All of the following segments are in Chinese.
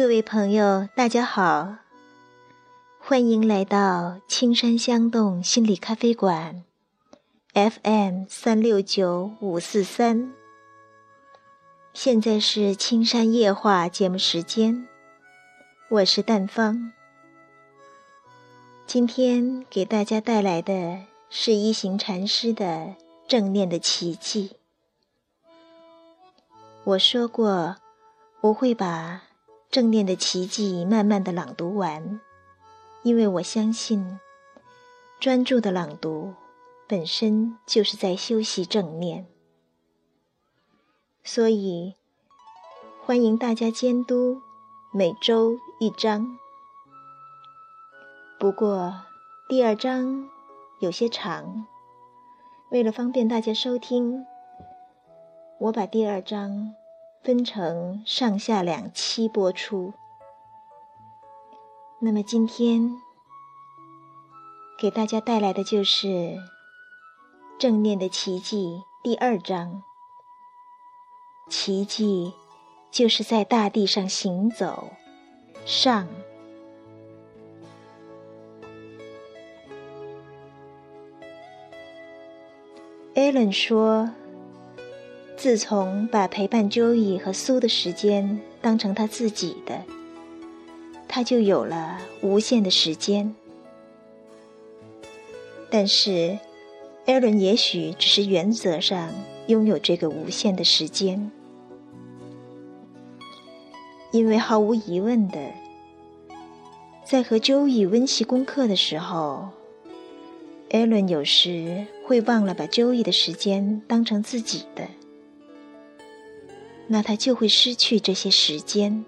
各位朋友，大家好，欢迎来到青山香动心理咖啡馆，FM 三六九五四三。现在是青山夜话节目时间，我是淡芳。今天给大家带来的是一行禅师的正念的奇迹。我说过，我会把正念的奇迹慢慢的朗读完，因为我相信，专注的朗读本身就是在修习正念。所以，欢迎大家监督，每周一章。不过，第二章有些长，为了方便大家收听。我把第二章分成上下两期播出。那么今天给大家带来的就是《正念的奇迹》第二章。奇迹就是在大地上行走。上。艾伦说。自从把陪伴 Joey 和苏的时间当成他自己的，他就有了无限的时间。但是，艾伦也许只是原则上拥有这个无限的时间，因为毫无疑问的，在和 Joey 温习功课的时候，艾伦有时会忘了把 Joey 的时间当成自己的。那他就会失去这些时间。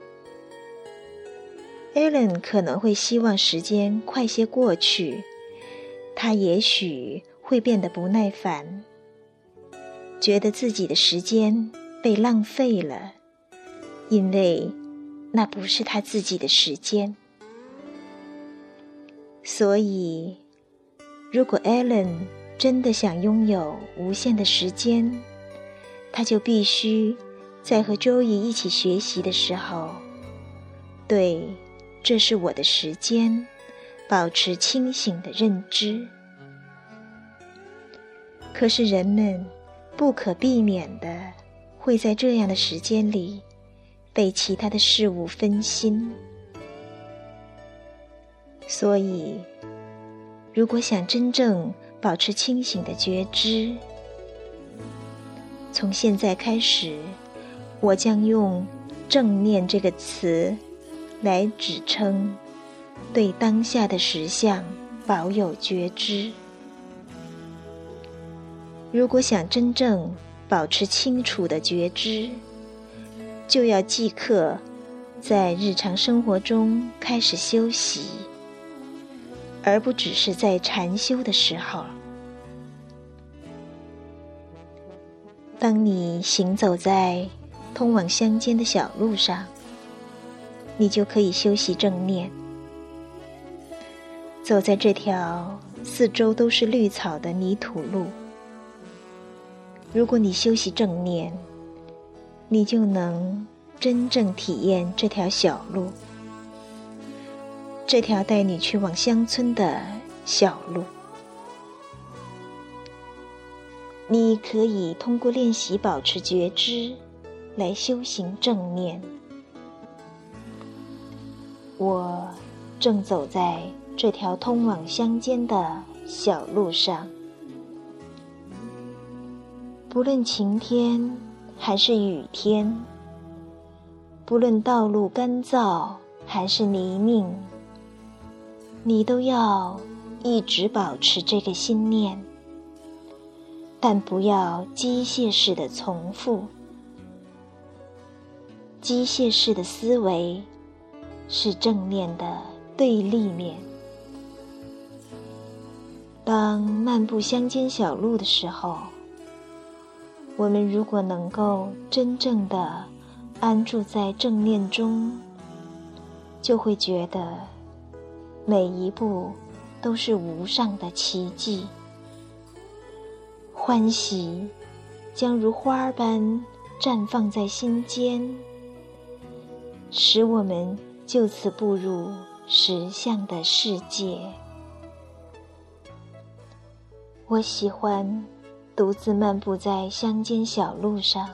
艾伦可能会希望时间快些过去，他也许会变得不耐烦，觉得自己的时间被浪费了，因为那不是他自己的时间。所以，如果艾伦真的想拥有无限的时间，他就必须。在和周易一起学习的时候，对，这是我的时间，保持清醒的认知。可是人们不可避免的会在这样的时间里被其他的事物分心，所以，如果想真正保持清醒的觉知，从现在开始。我将用“正念”这个词来指称对当下的实相保有觉知。如果想真正保持清楚的觉知，就要即刻在日常生活中开始休息，而不只是在禅修的时候。当你行走在通往乡间的小路上，你就可以修习正念。走在这条四周都是绿草的泥土路，如果你修习正念，你就能真正体验这条小路，这条带你去往乡村的小路。你可以通过练习保持觉知。来修行正念。我正走在这条通往乡间的小路上，不论晴天还是雨天，不论道路干燥还是泥泞，你都要一直保持这个心念，但不要机械式的重复。机械式的思维是正念的对立面。当漫步乡间小路的时候，我们如果能够真正的安住在正念中，就会觉得每一步都是无上的奇迹，欢喜将如花儿般绽放在心间。使我们就此步入实相的世界。我喜欢独自漫步在乡间小路上，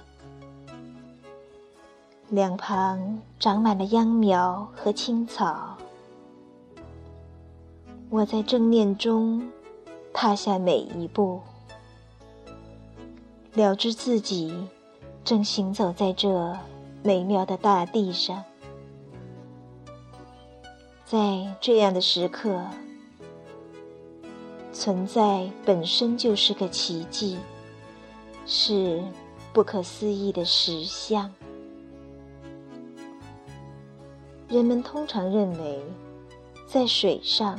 两旁长满了秧苗和青草。我在正念中踏下每一步，了知自己正行走在这美妙的大地上。在这样的时刻，存在本身就是个奇迹，是不可思议的实相。人们通常认为，在水上。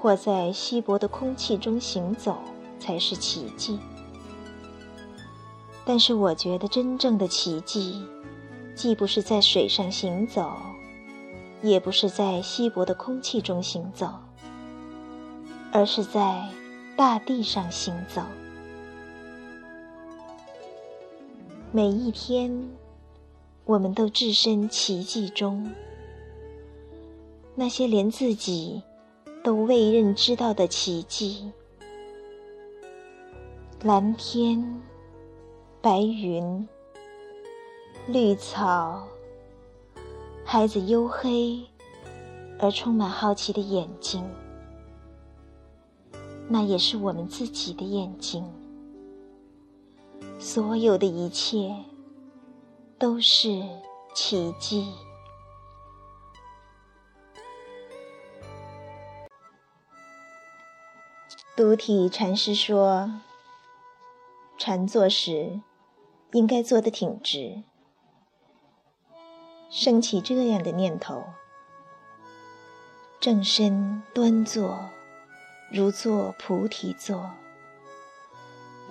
或在稀薄的空气中行走才是奇迹，但是我觉得真正的奇迹，既不是在水上行走，也不是在稀薄的空气中行走，而是在大地上行走。每一天，我们都置身奇迹中，那些连自己。都未认知到的奇迹：蓝天、白云、绿草、孩子黝黑而充满好奇的眼睛，那也是我们自己的眼睛。所有的一切都是奇迹。独体禅师说：“禅坐时，应该坐得挺直，升起这样的念头：正身端坐，如坐菩提坐。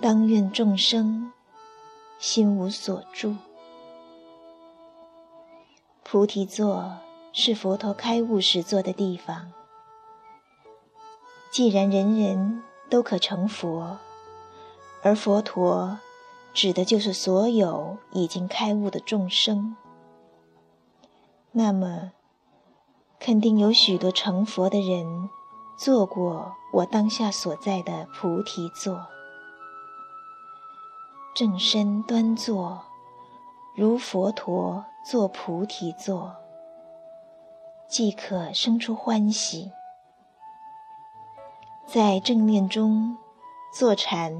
当愿众生心无所住。菩提座是佛陀开悟时坐的地方。”既然人人都可成佛，而佛陀指的就是所有已经开悟的众生，那么肯定有许多成佛的人坐过我当下所在的菩提座，正身端坐，如佛陀坐菩提座，即可生出欢喜。在正念中坐禅，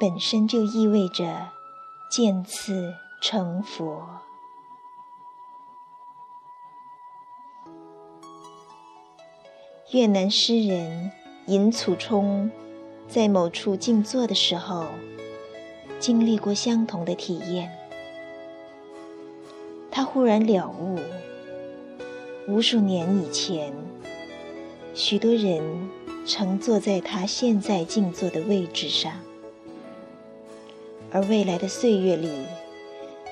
本身就意味着渐次成佛。越南诗人尹楚冲在某处静坐的时候，经历过相同的体验。他忽然了悟，无数年以前，许多人。曾坐在他现在静坐的位置上，而未来的岁月里，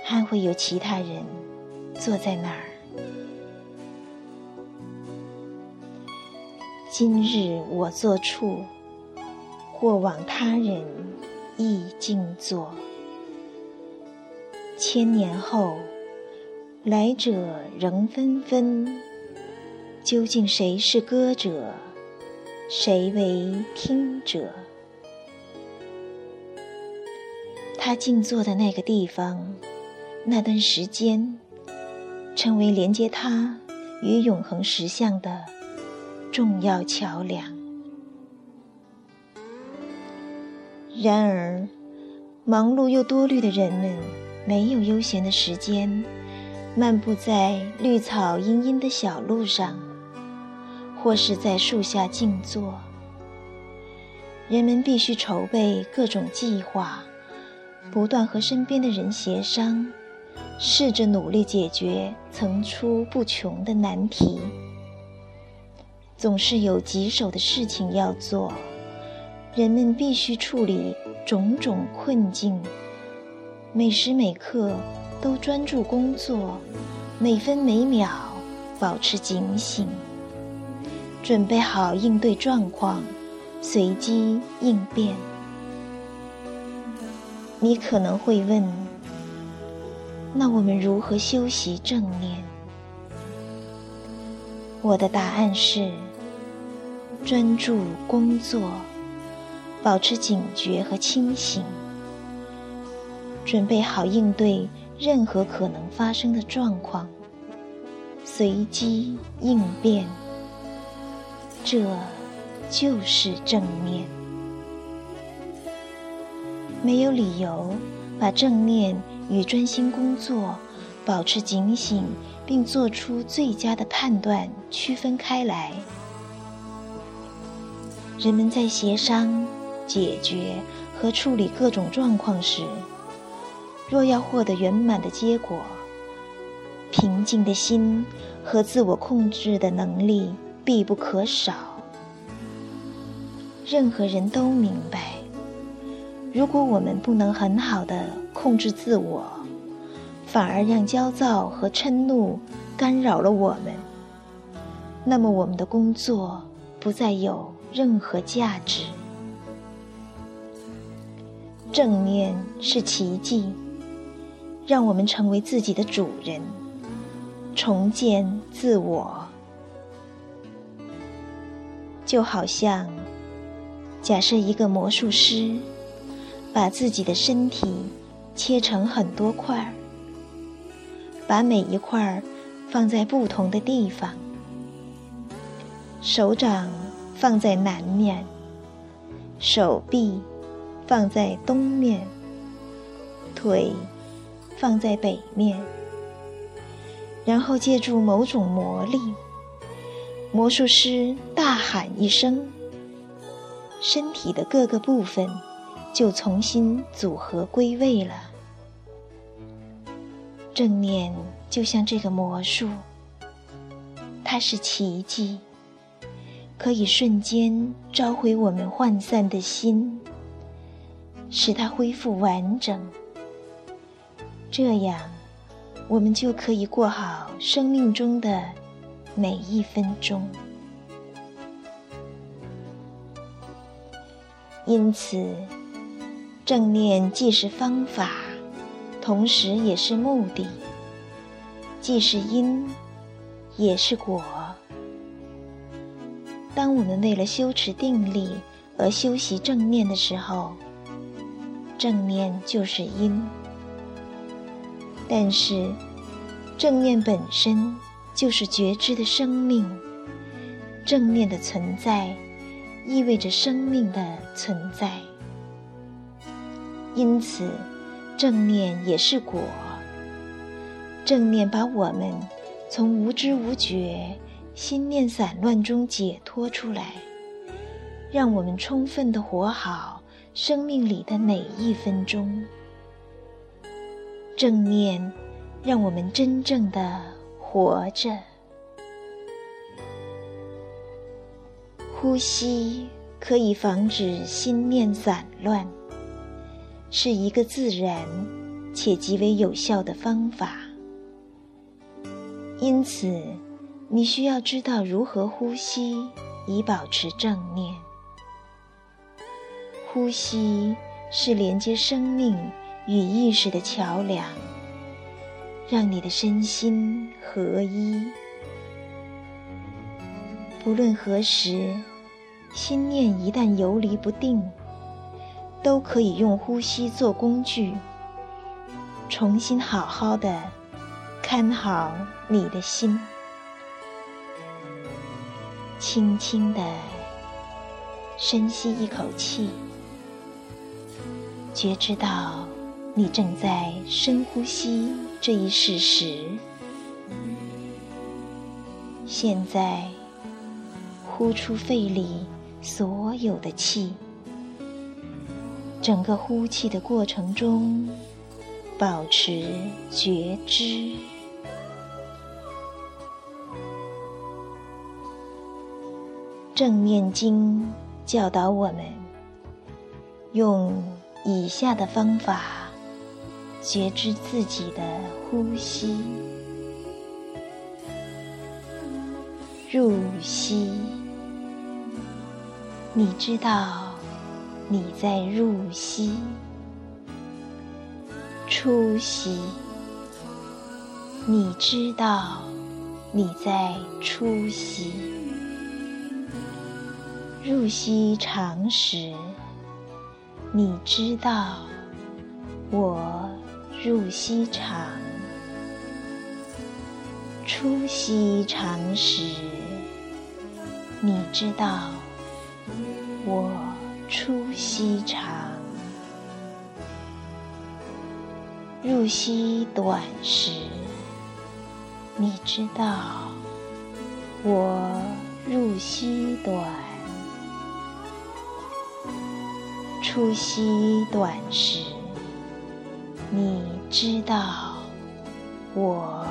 还会有其他人坐在那儿。今日我坐处，或往他人亦静坐。千年后，来者仍纷纷，究竟谁是歌者？谁为听者？他静坐的那个地方，那段时间，成为连接他与永恒实相的重要桥梁。然而，忙碌又多虑的人们，没有悠闲的时间，漫步在绿草茵茵的小路上。或是在树下静坐，人们必须筹备各种计划，不断和身边的人协商，试着努力解决层出不穷的难题。总是有棘手的事情要做，人们必须处理种种困境，每时每刻都专注工作，每分每秒保持警醒。准备好应对状况，随机应变。你可能会问：那我们如何修习正念？我的答案是：专注工作，保持警觉和清醒，准备好应对任何可能发生的状况，随机应变。这就是正念。没有理由把正念与专心工作、保持警醒并做出最佳的判断区分开来。人们在协商、解决和处理各种状况时，若要获得圆满的结果，平静的心和自我控制的能力必不可少。任何人都明白。如果我们不能很好的控制自我，反而让焦躁和嗔怒干扰了我们，那么我们的工作不再有任何价值。正念是奇迹，让我们成为自己的主人，重建自我，就好像假设一个魔术师。把自己的身体切成很多块儿，把每一块儿放在不同的地方。手掌放在南面，手臂放在东面，腿放在北面。然后借助某种魔力，魔术师大喊一声，身体的各个部分。就重新组合归位了。正念就像这个魔术，它是奇迹，可以瞬间召回我们涣散的心，使它恢复完整。这样，我们就可以过好生命中的每一分钟。因此。正念既是方法，同时也是目的；既是因，也是果。当我们为了修持定力而修习正念的时候，正念就是因；但是，正念本身就是觉知的生命。正念的存在，意味着生命的存在。因此，正念也是果。正念把我们从无知无觉、心念散乱中解脱出来，让我们充分的活好生命里的每一分钟。正念让我们真正的活着。呼吸可以防止心念散乱。是一个自然且极为有效的方法，因此你需要知道如何呼吸，以保持正念。呼吸是连接生命与意识的桥梁，让你的身心合一。不论何时，心念一旦游离不定。都可以用呼吸做工具，重新好好的看好你的心，轻轻的深吸一口气，觉知到你正在深呼吸这一事实。现在呼出肺里所有的气。整个呼气的过程中，保持觉知。《正念经》教导我们用以下的方法觉知自己的呼吸：入息，你知道。你在入息、出息，你知道你在出息。入息长时，你知道我入息长；出息长时，你知道我出息长。入息短时，你知道我入息短；出息短时，你知道我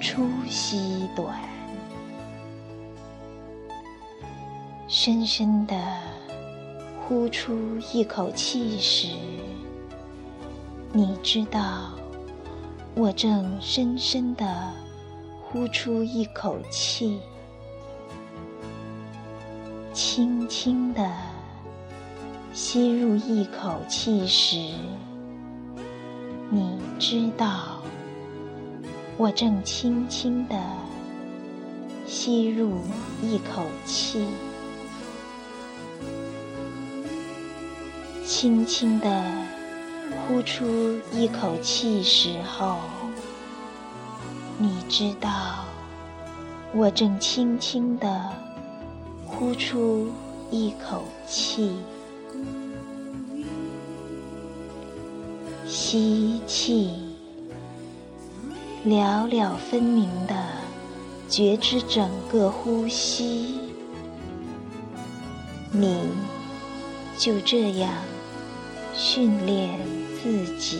出息短。深深的呼出一口气时。你知道，我正深深的呼出一口气，轻轻的吸入一口气时，你知道，我正轻轻地吸入一口气，轻轻地。呼出一口气时候，你知道，我正轻轻地呼出一口气。吸气，寥寥分明的觉知整个呼吸，你就这样训练。自己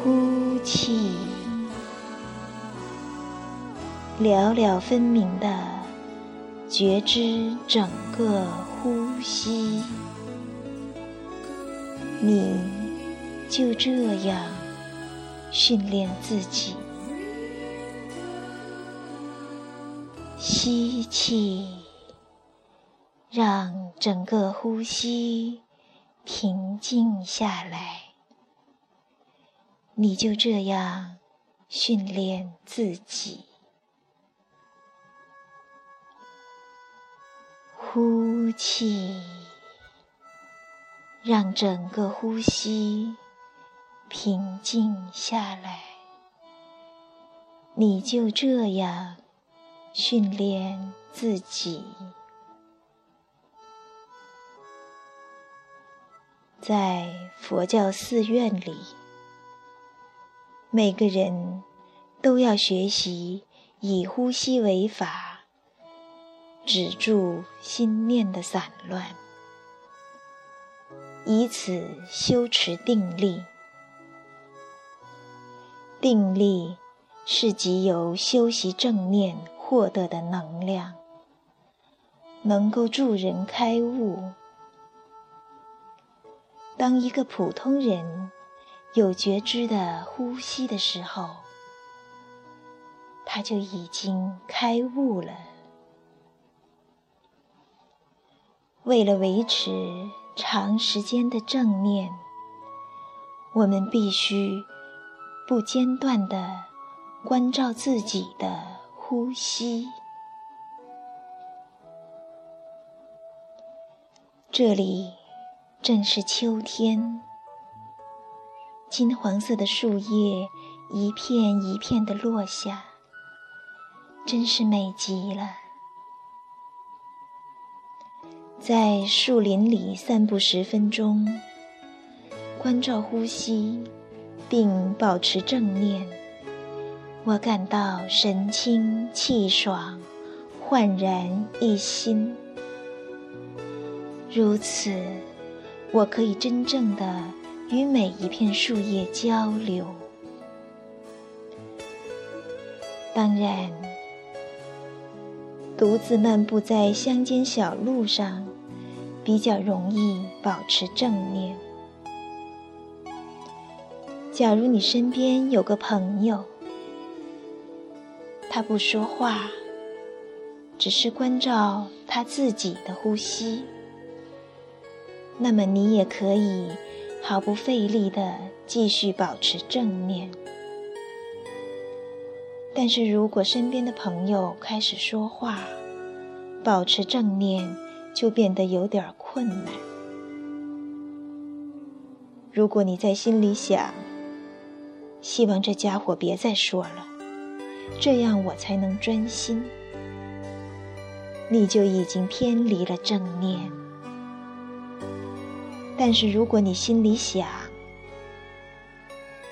呼气，寥寥分明的觉知整个呼吸，你就这样训练自己。吸气，让整个呼吸。平静下来，你就这样训练自己。呼气，让整个呼吸平静下来，你就这样训练自己。在佛教寺院里，每个人都要学习以呼吸为法，止住心念的散乱，以此修持定力。定力是即由修习正念获得的能量，能够助人开悟。当一个普通人有觉知的呼吸的时候，他就已经开悟了。为了维持长时间的正念，我们必须不间断地关照自己的呼吸。这里。正是秋天，金黄色的树叶一片一片的落下，真是美极了。在树林里散步十分钟，关照呼吸，并保持正念，我感到神清气爽，焕然一新。如此。我可以真正的与每一片树叶交流。当然，独自漫步在乡间小路上，比较容易保持正念。假如你身边有个朋友，他不说话，只是关照他自己的呼吸。那么你也可以毫不费力地继续保持正念。但是如果身边的朋友开始说话，保持正念就变得有点困难。如果你在心里想，希望这家伙别再说了，这样我才能专心，你就已经偏离了正念。但是如果你心里想，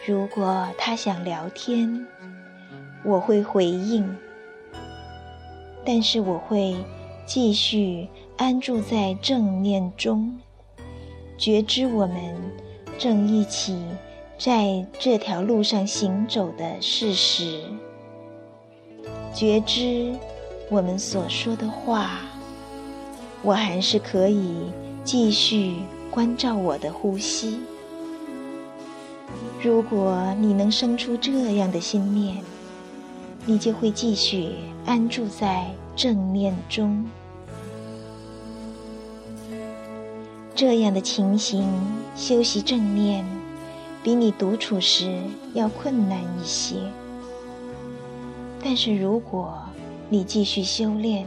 如果他想聊天，我会回应，但是我会继续安住在正念中，觉知我们正一起在这条路上行走的事实，觉知我们所说的话，我还是可以继续关照我的呼吸。如果你能生出这样的心念，你就会继续安住在正念中。这样的情形，修习正念，比你独处时要困难一些。但是如果你继续修炼，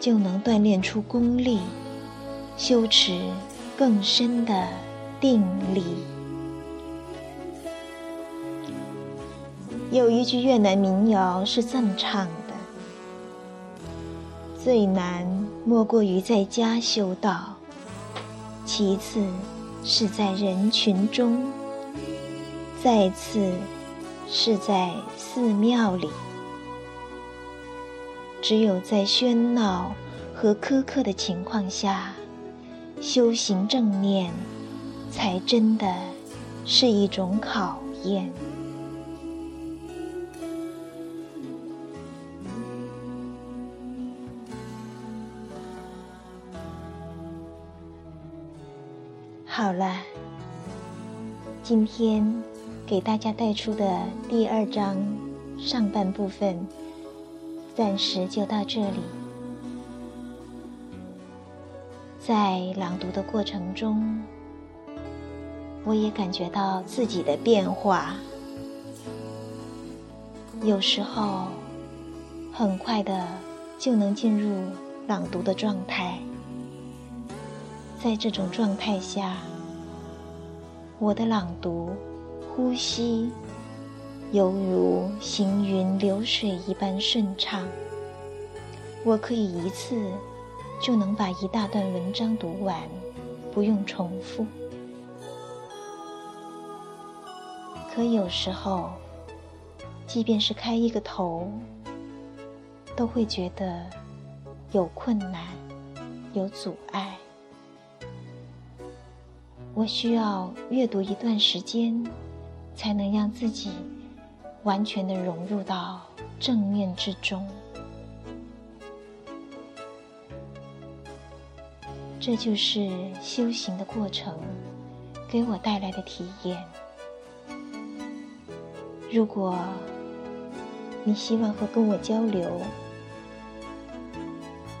就能锻炼出功力，修持更深的定力。有一句越南民谣是这么唱的：“最难莫过于在家修道，其次是在人群中，再次是在寺庙里。只有在喧闹和苛刻的情况下，修行正念，才真的是一种考验。”好了，今天给大家带出的第二章上半部分，暂时就到这里。在朗读的过程中，我也感觉到自己的变化，有时候很快的就能进入朗读的状态。在这种状态下，我的朗读、呼吸犹如行云流水一般顺畅。我可以一次就能把一大段文章读完，不用重复。可有时候，即便是开一个头，都会觉得有困难、有阻碍。我需要阅读一段时间，才能让自己完全的融入到正念之中。这就是修行的过程，给我带来的体验。如果你希望和跟我交流，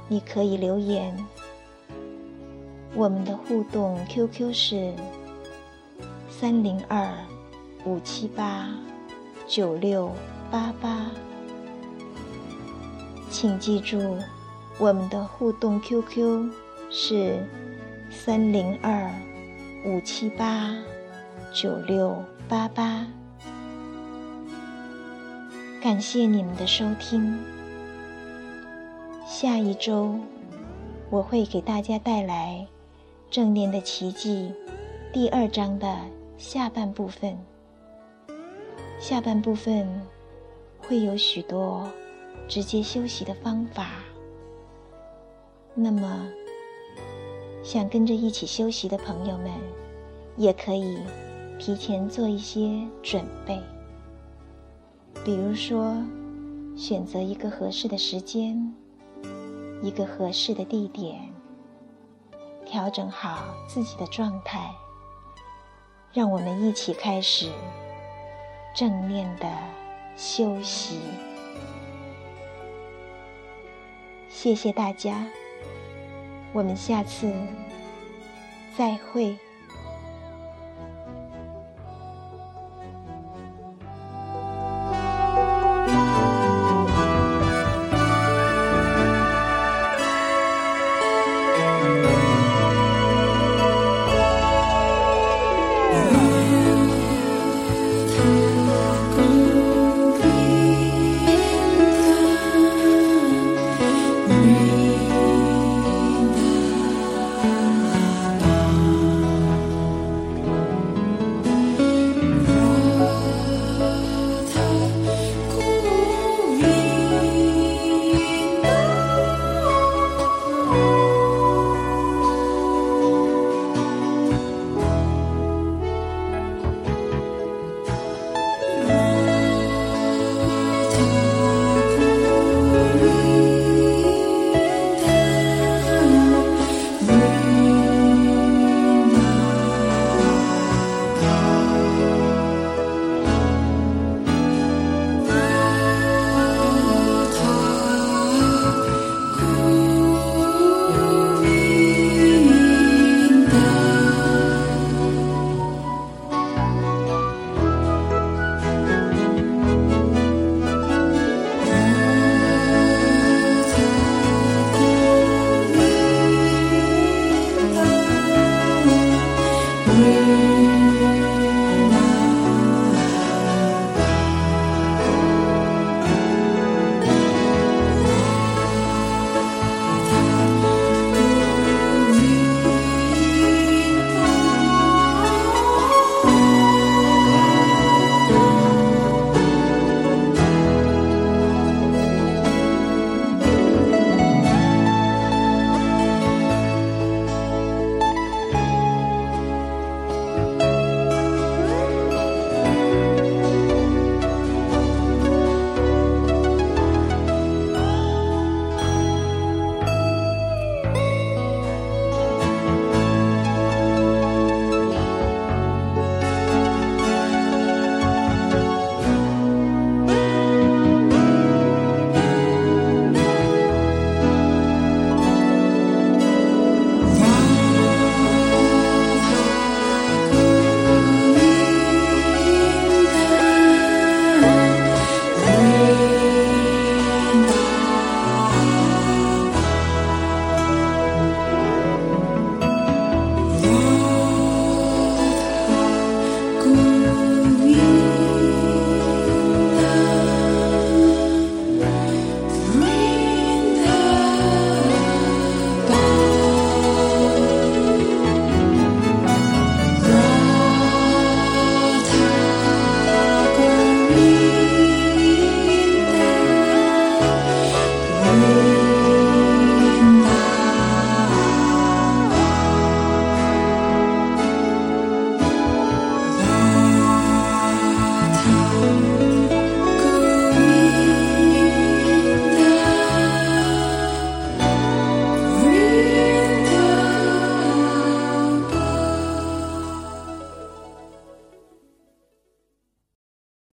你可以留言。我们的互动 QQ 是三零二五七八九六八八，请记住，我们的互动 QQ 是三零二五七八九六八八。感谢你们的收听，下一周我会给大家带来。正念的奇迹，第二章的下半部分。下半部分会有许多直接休息的方法。那么，想跟着一起休息的朋友们，也可以提前做一些准备。比如说，选择一个合适的时间，一个合适的地点。调整好自己的状态，让我们一起开始正念的休息。谢谢大家，我们下次再会。